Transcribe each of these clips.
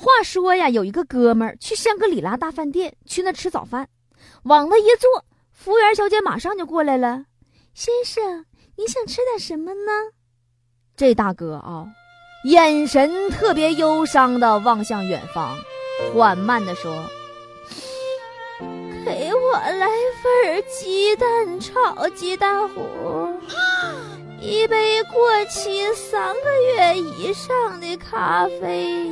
话说呀，有一个哥们儿去香格里拉大饭店，去那吃早饭，往那一坐，服务员小姐马上就过来了。先生，你想吃点什么呢？这大哥啊，眼神特别忧伤的望向远方，缓慢的说：“给我来份鸡蛋炒鸡蛋糊。”一杯过期三个月以上的咖啡，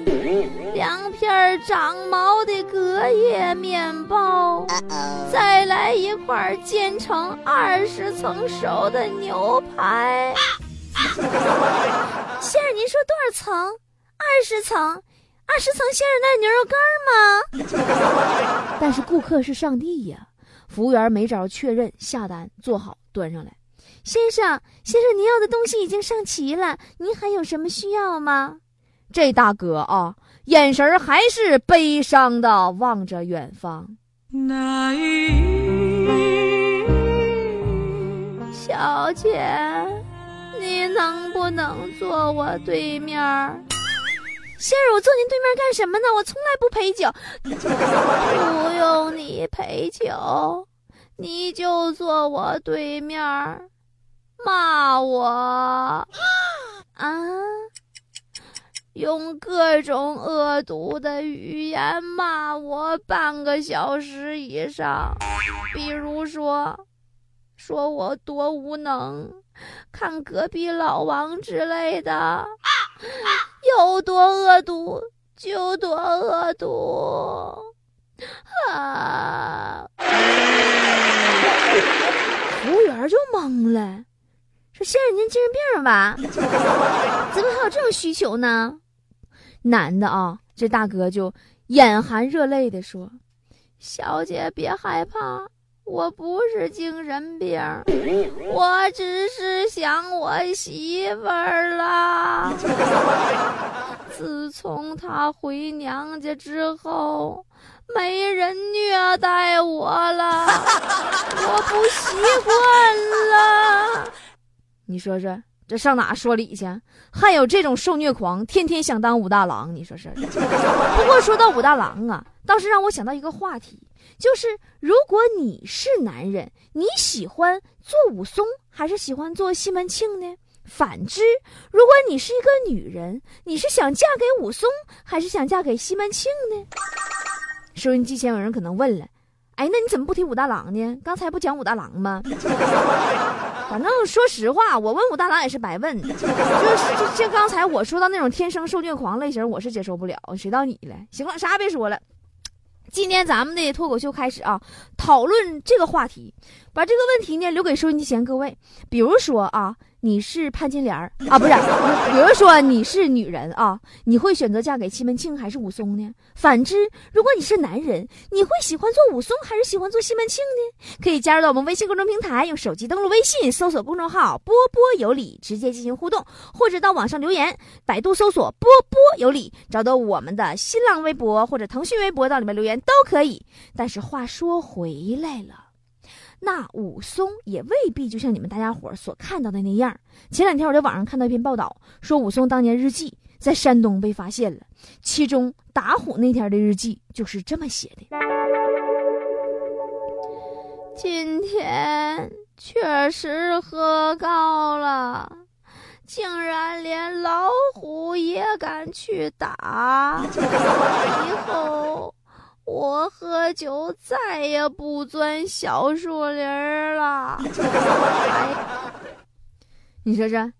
两片长毛的隔夜面包，再来一块煎成二十层熟的牛排。先生，您说多少层？二十层？二十层先生那是牛肉干吗？但是顾客是上帝呀，服务员没招确认，下单做好端上来。先生，先生，您要的东西已经上齐了，您还有什么需要吗？这大哥啊，眼神还是悲伤的望着远方。小姐，你能不能坐我对面？先生，我坐您对面干什么呢？我从来不陪酒，不用你陪酒，你就坐我对面。骂我啊！用各种恶毒的语言骂我半个小时以上，比如说，说我多无能，看隔壁老王之类的，有多恶毒就多恶毒啊！服务员就懵了。说先生，您精神病吧？怎么还有这种需求呢？男的啊，这大哥就眼含热泪的说：“小姐别害怕，我不是精神病，我只是想我媳妇儿啦。自从她回娘家之后，没人虐待我了，我不习惯了。”你说说，这上哪说理去？还有这种受虐狂，天天想当武大郎。你说是？不过说到武大郎啊，倒是让我想到一个话题，就是如果你是男人，你喜欢做武松还是喜欢做西门庆呢？反之，如果你是一个女人，你是想嫁给武松还是想嫁给西门庆呢？收音机前有人可能问了。哎，那你怎么不提武大郎呢？刚才不讲武大郎吗？反正说实话，我问武大郎也是白问。就是就就刚才我说到那种天生受虐狂类型，我是接受不了。谁到你了？行了，啥也别说了。今天咱们的脱口秀开始啊，讨论这个话题，把这个问题呢留给收音机前各位。比如说啊。你是潘金莲啊，不是？比如说你是女人啊，你会选择嫁给西门庆还是武松呢？反之，如果你是男人，你会喜欢做武松还是喜欢做西门庆呢？可以加入到我们微信公众平台，用手机登录微信，搜索公众号“波波有理”，直接进行互动，或者到网上留言，百度搜索“波波有理”，找到我们的新浪微博或者腾讯微博，到里面留言都可以。但是话说回来了。那武松也未必就像你们大家伙所看到的那样。前两天我在网上看到一篇报道，说武松当年日记在山东被发现了，其中打虎那天的日记就是这么写的：今天确实喝高了，竟然连老虎也敢去打，以后。我喝酒再也不钻小树林了。你说说，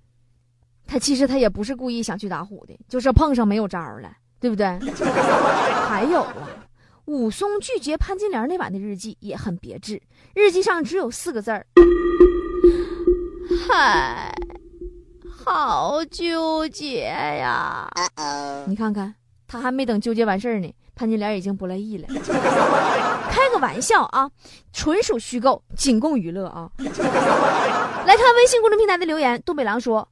他其实他也不是故意想去打虎的，就是碰上没有招了，对不对？还有啊，武松拒绝潘金莲那晚的日记也很别致，日记上只有四个字儿：嗨，好纠结呀。你看看。他还没等纠结完事儿呢，潘金莲已经不乐意了。开个玩笑啊，纯属虚构，仅供娱乐啊。来看微信公众平台的留言，东北狼说：“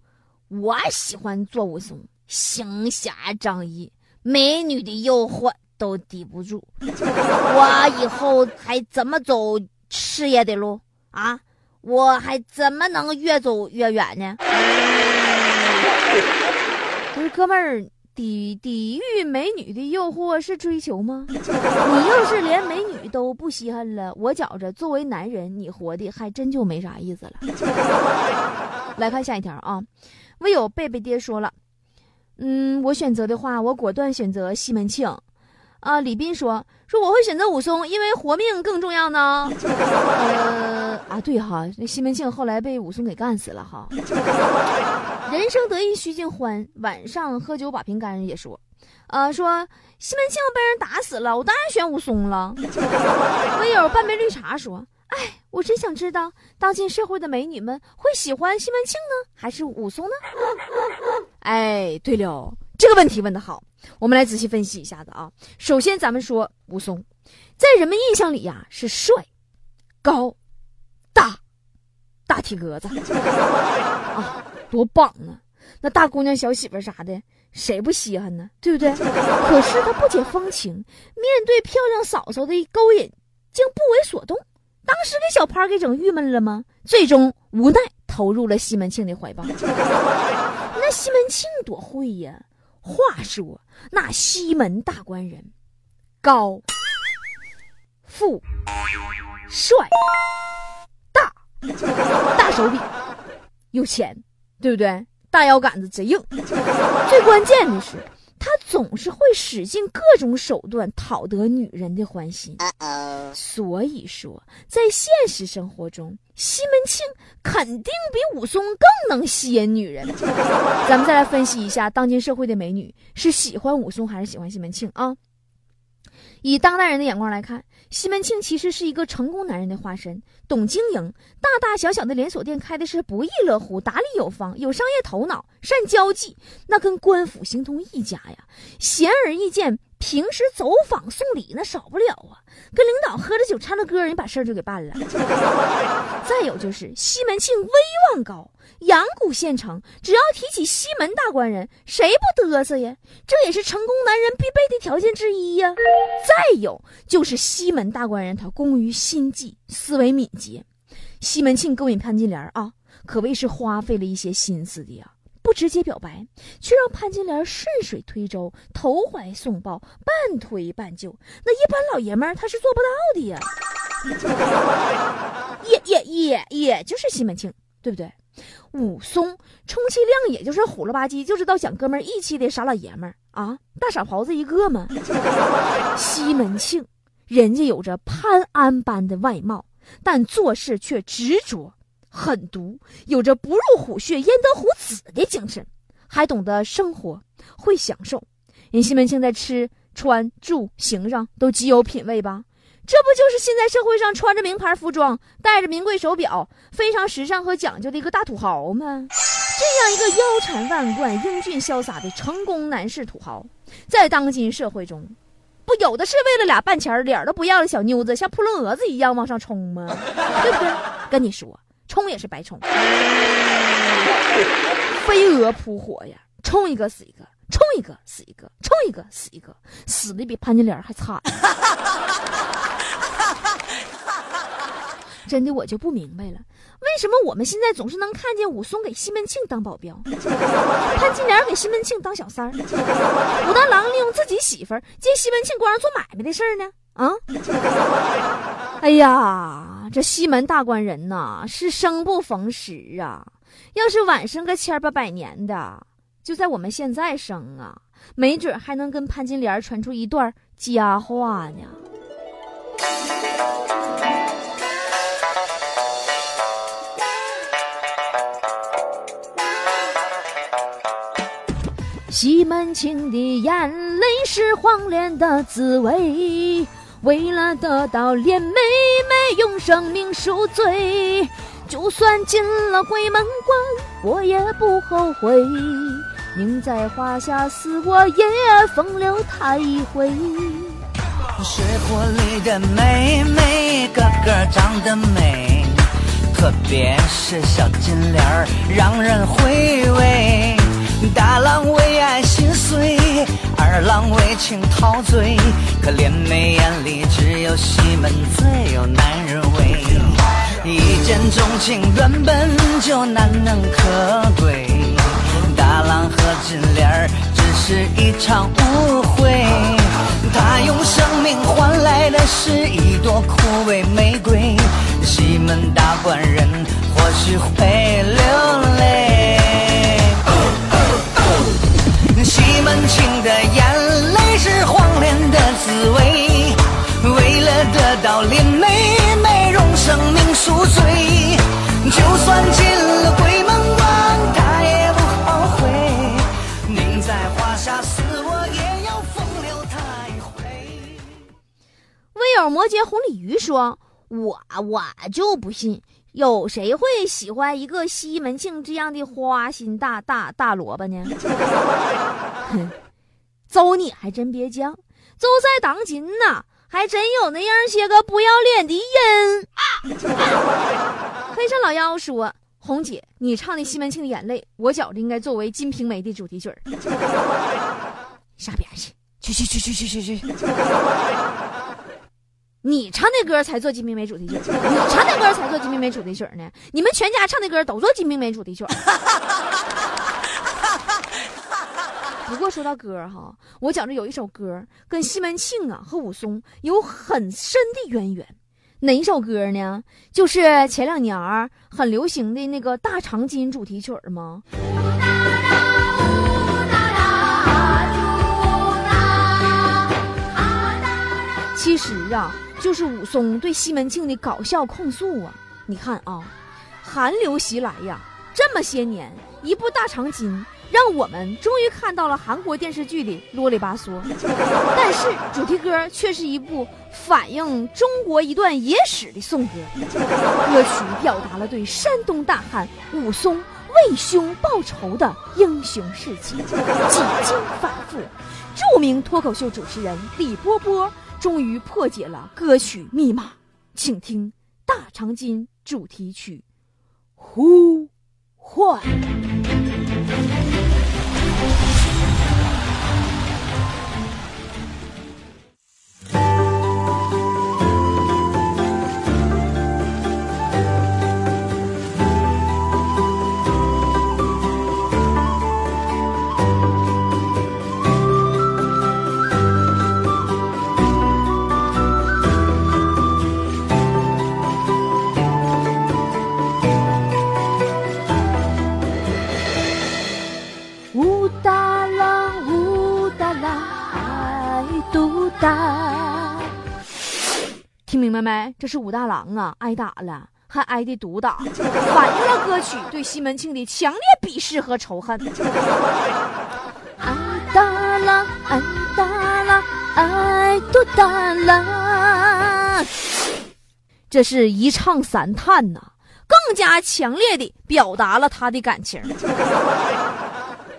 我喜欢做武松，行侠仗义，美女的诱惑都抵不住。我以后还怎么走事业的路啊？我还怎么能越走越远呢？”不是哥们儿。抵抵御美女的诱惑是追求吗？你要是连美女都不稀罕了，我觉着作为男人，你活的还真就没啥意思了。来看下一条啊，唯有贝贝爹说了，嗯，我选择的话，我果断选择西门庆。啊，李斌说说我会选择武松，因为活命更重要呢。呃啊，对哈，那西门庆后来被武松给干死了哈。人生得意须尽欢，晚上喝酒把瓶干也说，呃，说西门庆被人打死了，我当然选武松了。唯有半杯绿茶说，哎，我真想知道，当今社会的美女们会喜欢西门庆呢，还是武松呢？哎，对了，这个问题问的好。我们来仔细分析一下子啊。首先，咱们说武松，在人们印象里呀是帅、高、大、大体格子 啊，多棒啊！那大姑娘、小媳妇啥的，谁不稀罕呢？对不对？可是他不解风情，面对漂亮嫂嫂的勾引，竟不为所动。当时给小潘给整郁闷了吗？最终无奈投入了西门庆的怀抱。那西门庆多会呀！话说那西门大官人，高、富、帅、大，大手笔，有钱，对不对？大腰杆子贼硬。最关键的是，他总是会使尽各种手段讨得女人的欢心。所以说，在现实生活中。西门庆肯定比武松更能吸引女人。咱们再来分析一下，当今社会的美女是喜欢武松还是喜欢西门庆啊？以当代人的眼光来看，西门庆其实是一个成功男人的化身，懂经营，大大小小的连锁店开的是不亦乐乎，打理有方，有商业头脑，善交际，那跟官府形同一家呀，显而易见。平时走访送礼那少不了啊，跟领导喝着酒唱着歌，人把事儿就给办了。再有就是西门庆威望高，阳谷县城，只要提起西门大官人，谁不嘚瑟呀？这也是成功男人必备的条件之一呀。再有就是西门大官人他工于心计，思维敏捷。西门庆勾引潘金莲啊，可谓是花费了一些心思的呀。不直接表白，却让潘金莲顺水推舟、投怀送抱、半推半就，那一般老爷们儿他是做不到的呀。也也也也就是西门庆，对不对？武松充其量也就是虎了吧唧就知道讲哥们义气的傻老爷们儿啊，大傻狍子一个嘛。西门庆，人家有着潘安般的外貌，但做事却执着。狠毒，有着不入虎穴焉得虎子的精神，还懂得生活，会享受。人西门庆在吃穿住行上都极有品位吧？这不就是现在社会上穿着名牌服装、戴着名贵手表、非常时尚和讲究的一个大土豪吗？这样一个腰缠万贯、英俊潇洒的成功男士土豪，在当今社会中，不有的是为了俩半钱脸都不要的小妞子，像扑棱蛾子一样往上冲吗？对不对？跟你说。冲也是白冲，飞蛾扑火呀！冲一个死一个，冲一个死一个，冲一个死一个，死的比潘金莲还惨。真的，我就不明白了，为什么我们现在总是能看见武松给西门庆当保镖，潘金莲给西门庆当小三儿，武大郎利用自己媳妇儿借西门庆光上做买卖的事儿呢？啊！哎呀，这西门大官人呐，是生不逢时啊！要是晚生个千八百年的，就在我们现在生啊，没准还能跟潘金莲传出一段佳话呢。西门庆的眼泪是黄连的滋味。为了得到连妹妹，用生命赎罪，就算进了鬼门关，我也不后悔。宁在华夏死我也风流他一回。水浒里的妹妹个个长得美，特别是小金莲儿让人回味。大郎为爱心碎，二郎为情陶醉，可怜妹眼里只有西门最有男人味。一见钟情原本就难能可贵，大郎和金莲儿只是一场误会。他用生命换来的是一朵枯萎玫瑰，西门大官人或许会流泪。有摩羯红鲤鱼说：“我我就不信，有谁会喜欢一个西门庆这样的花心大大大萝卜呢？”哼，邹你还真别犟，就在当今呐，还真有那样些个不要脸的人。黑山老妖说：“红姐，你唱的西门庆的眼泪，我觉着应该作为《金瓶梅》的主题曲儿。”上边去，去去去去去去去。你唱的歌才做《金瓶梅》主题曲，你唱的歌才做《金瓶梅》主题曲呢。你们全家唱的歌都做《金瓶梅》主题曲。不过说到歌哈，我觉着有一首歌跟西门庆啊和武松有很深的渊源。哪一首歌呢？就是前两年很流行的那个《大长今》主题曲吗？其实啊，就是武松对西门庆的搞笑控诉啊。你看啊，寒流袭来呀，这么些年，一部《大长今》让我们终于看到了韩国电视剧里啰里吧嗦，但是主题歌却是一部反映中国一段野史的颂歌。歌曲表达了对山东大汉武松为兄报仇的英雄事迹，几经反复，著名脱口秀主持人李波波终于破解了歌曲密码，请听《大长今》主题曲《呼唤》。都大。听明白没？这是武大郎啊，挨打了，还挨的毒打，反映了歌曲对西门庆的强烈鄙视和仇恨。爱大郎，爱大郎，爱都大郎。这是一唱三叹呐、更加强烈的表达了他的感情。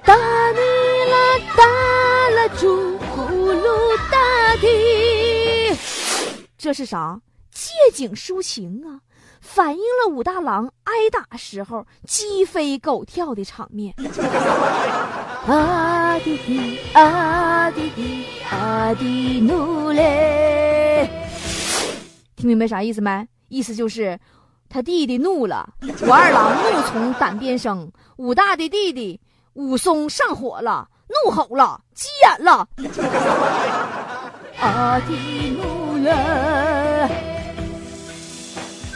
打你啦打啦猪呼噜这是啥？借景抒情啊，反映了武大郎挨打时候鸡飞狗跳的场面。啊滴滴啊滴滴啊滴努嘞，听明白啥意思没？意思就是。他弟弟怒了，武二郎怒从胆边生，武大的弟弟武松上火了，怒吼了，急眼了。阿迪努了，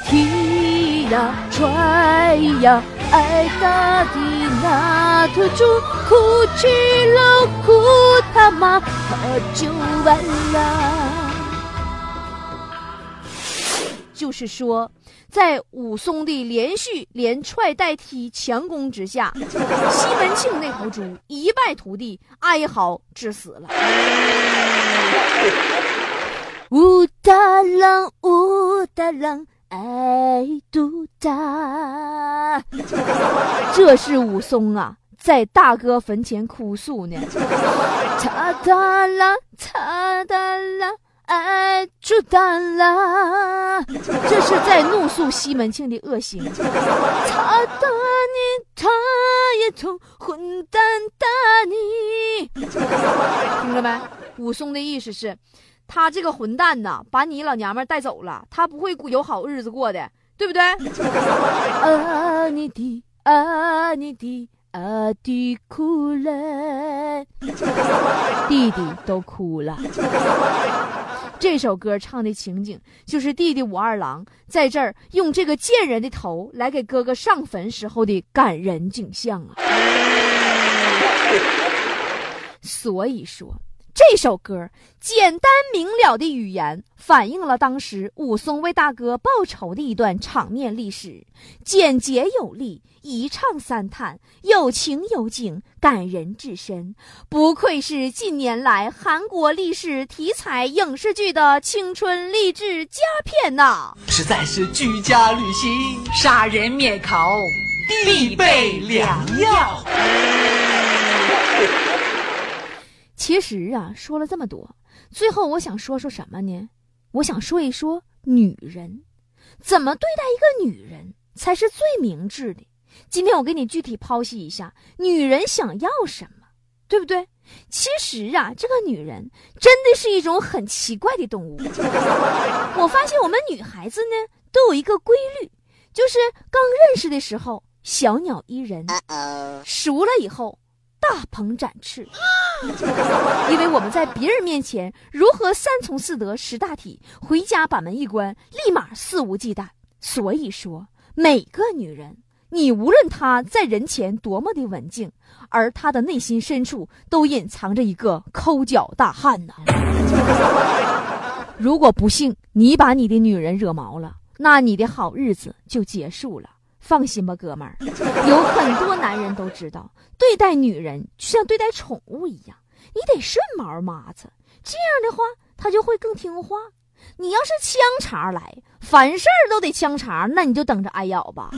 踢呀踹呀，挨打的那头猪，哭泣了哭他妈，他就完了。就是说，在武松的连续连踹带踢强攻之下，西门庆那头猪一败涂地，哀嚎致死了。武大郎，武大郎，爱都大。这是武松啊，在大哥坟前哭诉呢。擦哒啦，擦哒啦，爱就淡啦。这是在怒诉西门庆的恶行。他打你，他也痛，混蛋打你。听着没？武松的意思是，他这个混蛋呐，把你老娘们带走了，他不会有好日子过的，对不对？啊你的啊你的啊弟哭了，弟弟都哭了。这首歌唱的情景，就是弟弟武二郎在这儿用这个贱人的头来给哥哥上坟时候的感人景象啊。所以说。这首歌简单明了的语言，反映了当时武松为大哥报仇的一段场面历史，简洁有力，一唱三叹，有情有景，感人至深，不愧是近年来韩国历史题材影视剧的青春励志佳片呐！实在是居家旅行、杀人灭口必备良药。其实啊，说了这么多，最后我想说说什么呢？我想说一说女人，怎么对待一个女人才是最明智的。今天我给你具体剖析一下，女人想要什么，对不对？其实啊，这个女人真的是一种很奇怪的动物。我发现我们女孩子呢，都有一个规律，就是刚认识的时候小鸟依人，熟了以后。大鹏展翅，因为我们在别人面前如何三从四德识大体，回家把门一关，立马肆无忌惮。所以说，每个女人，你无论她在人前多么的文静，而她的内心深处都隐藏着一个抠脚大汉呢。如果不幸你把你的女人惹毛了，那你的好日子就结束了。放心吧，哥们儿，有很多男人都知道，对待女人就像对待宠物一样，你得顺毛麻子，这样的话她就会更听话。你要是枪茬来，凡事都得枪茬，那你就等着挨咬吧，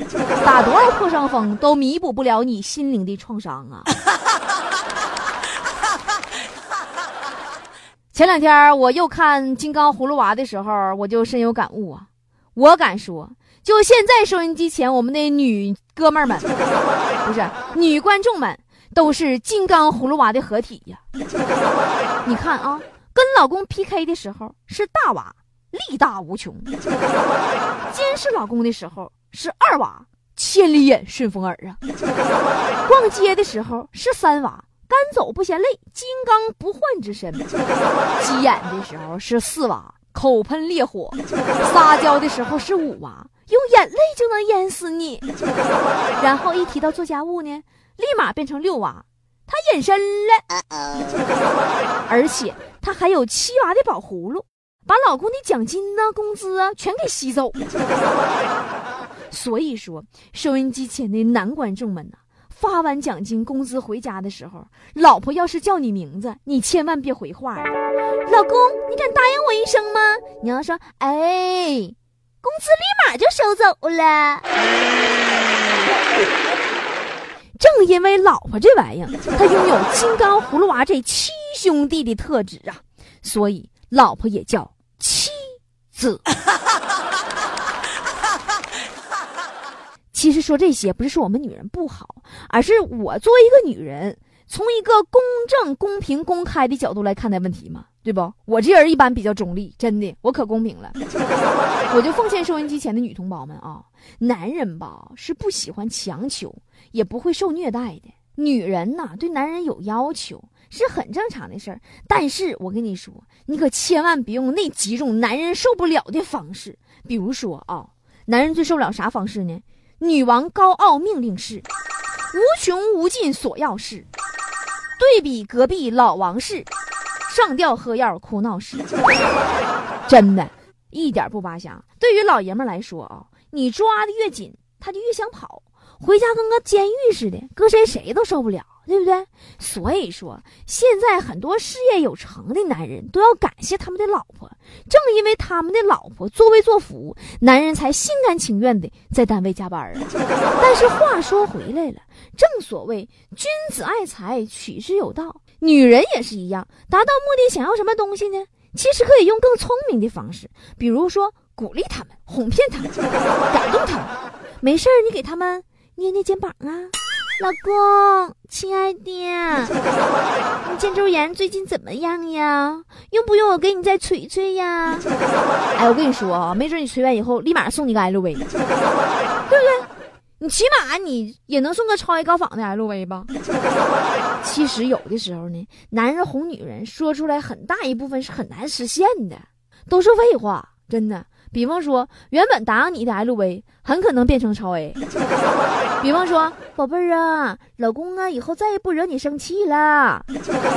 打多少破伤风都弥补不了你心灵的创伤啊！前两天我又看《金刚葫芦娃》的时候，我就深有感悟啊，我敢说。就现在，收音机前我们的女哥们儿们，不是女观众们，都是金刚葫芦娃的合体呀！你看啊，跟老公 PK 的时候是大娃，力大无穷；监视老公的时候是二娃，千里眼顺风耳啊；逛街的时候是三娃，干走不嫌累，金刚不换之身；急眼的时候是四娃，口喷烈火；撒娇的时候是五娃。用眼泪就能淹死你，然后一提到做家务呢，立马变成六娃，他隐身了，而且他还有七娃的宝葫芦，把老公的奖金呢、工资啊全给吸走。所以说，收音机前的男观众们呐，发完奖金、工资回家的时候，老婆要是叫你名字，你千万别回话老公，你敢答应我一声吗？你要说，哎。工资立马就收走了。正因为老婆这玩意儿，他拥有金刚葫芦娃这七兄弟的特质啊，所以老婆也叫妻子。其实说这些不是说我们女人不好，而是我作为一个女人，从一个公正、公平、公开的角度来看待问题嘛。对不？我这人一般比较中立，真的，我可公平了。我就奉劝收音机前的女同胞们啊，男人吧是不喜欢强求，也不会受虐待的。女人呐，对男人有要求是很正常的事儿。但是我跟你说，你可千万别用那几种男人受不了的方式。比如说啊，男人最受不了啥方式呢？女王高傲命令式，无穷无尽索要式，对比隔壁老王式。上吊喝药哭闹式，真的，一点不扒瞎。对于老爷们来说啊，你抓的越紧，他就越想跑，回家跟个监狱似的，搁谁谁都受不了。对不对？所以说，现在很多事业有成的男人都要感谢他们的老婆，正因为他们的老婆作威作福，男人才心甘情愿的在单位加班啊。但是话说回来了，正所谓君子爱财，取之有道，女人也是一样，达到目的想要什么东西呢？其实可以用更聪明的方式，比如说鼓励他们、哄骗他们、感动他们。没事儿，你给他们捏捏肩膀啊。老公，亲爱的，你肩周炎最近怎么样呀？用不用我给你再捶捶呀？哎，我跟你说啊，没准你捶完以后，立马送你个 LV，对不对？你起码你也能送个超级高仿的 LV 吧？其实有的时候呢，男人哄女人说出来很大一部分是很难实现的，都是废话，真的。比方说，原本答应你的 LV，很可能变成超 A。比方说，宝贝儿啊，老公啊，以后再也不惹你生气了。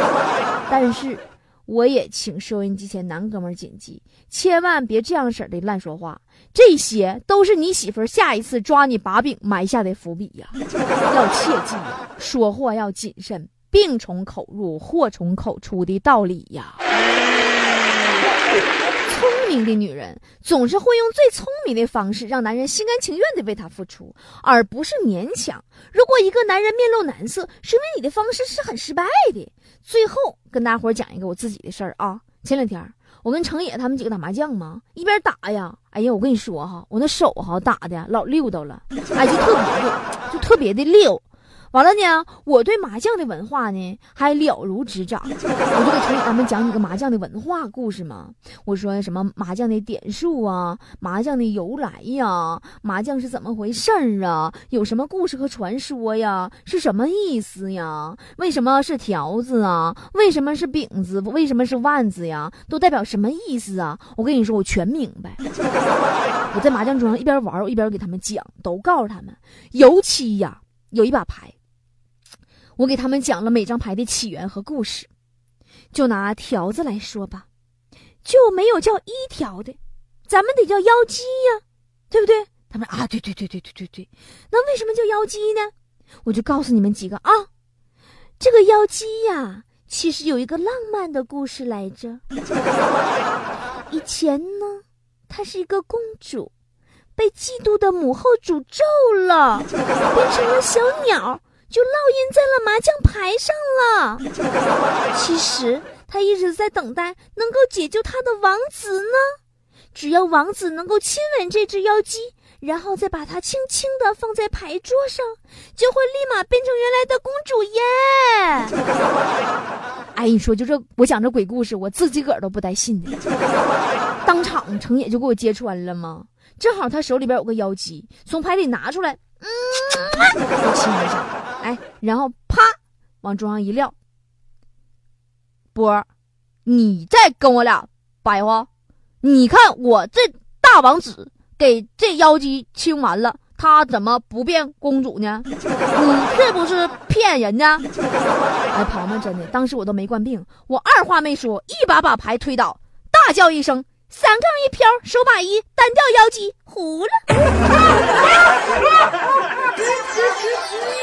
但是，我也请收音机前男哥们谨记，千万别这样式的乱说话，这些都是你媳妇儿下一次抓你把柄埋下的伏笔呀。要切记，说话要谨慎，病从口入，祸从口出的道理呀。聪聪明的女人总是会用最聪明的方式让男人心甘情愿的为她付出，而不是勉强。如果一个男人面露难色，说明你的方式是很失败的。最后跟大伙讲一个我自己的事儿啊，前两天我跟程野他们几个打麻将嘛，一边打呀，哎呀，我跟你说哈，我那手哈打的老溜叨了，哎，就特别溜，就特别的溜。完了呢，我对麻将的文化呢还了如指掌，我就给程野他们讲几个麻将的文化故事嘛。我说什么麻将的点数啊，麻将的由来呀，麻将是怎么回事儿啊？有什么故事和传说呀？是什么意思呀？为什么是条子啊？为什么是饼子？为什么是万子呀？都代表什么意思啊？我跟你说，我全明白。我在麻将桌上一边玩，我一边给他们讲，都告诉他们，尤其呀，有一把牌。我给他们讲了每张牌的起源和故事，就拿条子来说吧，就没有叫一条的，咱们得叫妖姬呀，对不对？他们啊，对对对对对对对，那为什么叫妖姬呢？我就告诉你们几个啊，这个妖姬呀，其实有一个浪漫的故事来着。以前呢，她是一个公主，被嫉妒的母后诅咒了，变成了小鸟。就烙印在了麻将牌上了。其实他一直在等待能够解救他的王子呢。只要王子能够亲吻这只妖姬，然后再把它轻轻地放在牌桌上，就会立马变成原来的公主耶。哎，你说就这，我讲这鬼故事，我自己个儿都不带信的。当场程野就给我揭穿了吗？正好他手里边有个妖姬，从牌里拿出来，嗯，亲一下。哎，然后啪，往桌上一撂。波儿，你再跟我俩白话，你看我这大王子给这妖姬亲完了，他怎么不变公主呢？你是不是骗人呢？哎，朋友们，真的，当时我都没惯病，我二话没说，一把把牌推倒，大叫一声：“三杠一飘，手把一，单调妖姬糊了。”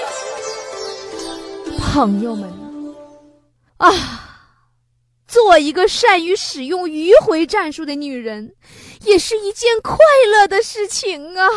朋友们啊，做一个善于使用迂回战术的女人，也是一件快乐的事情啊。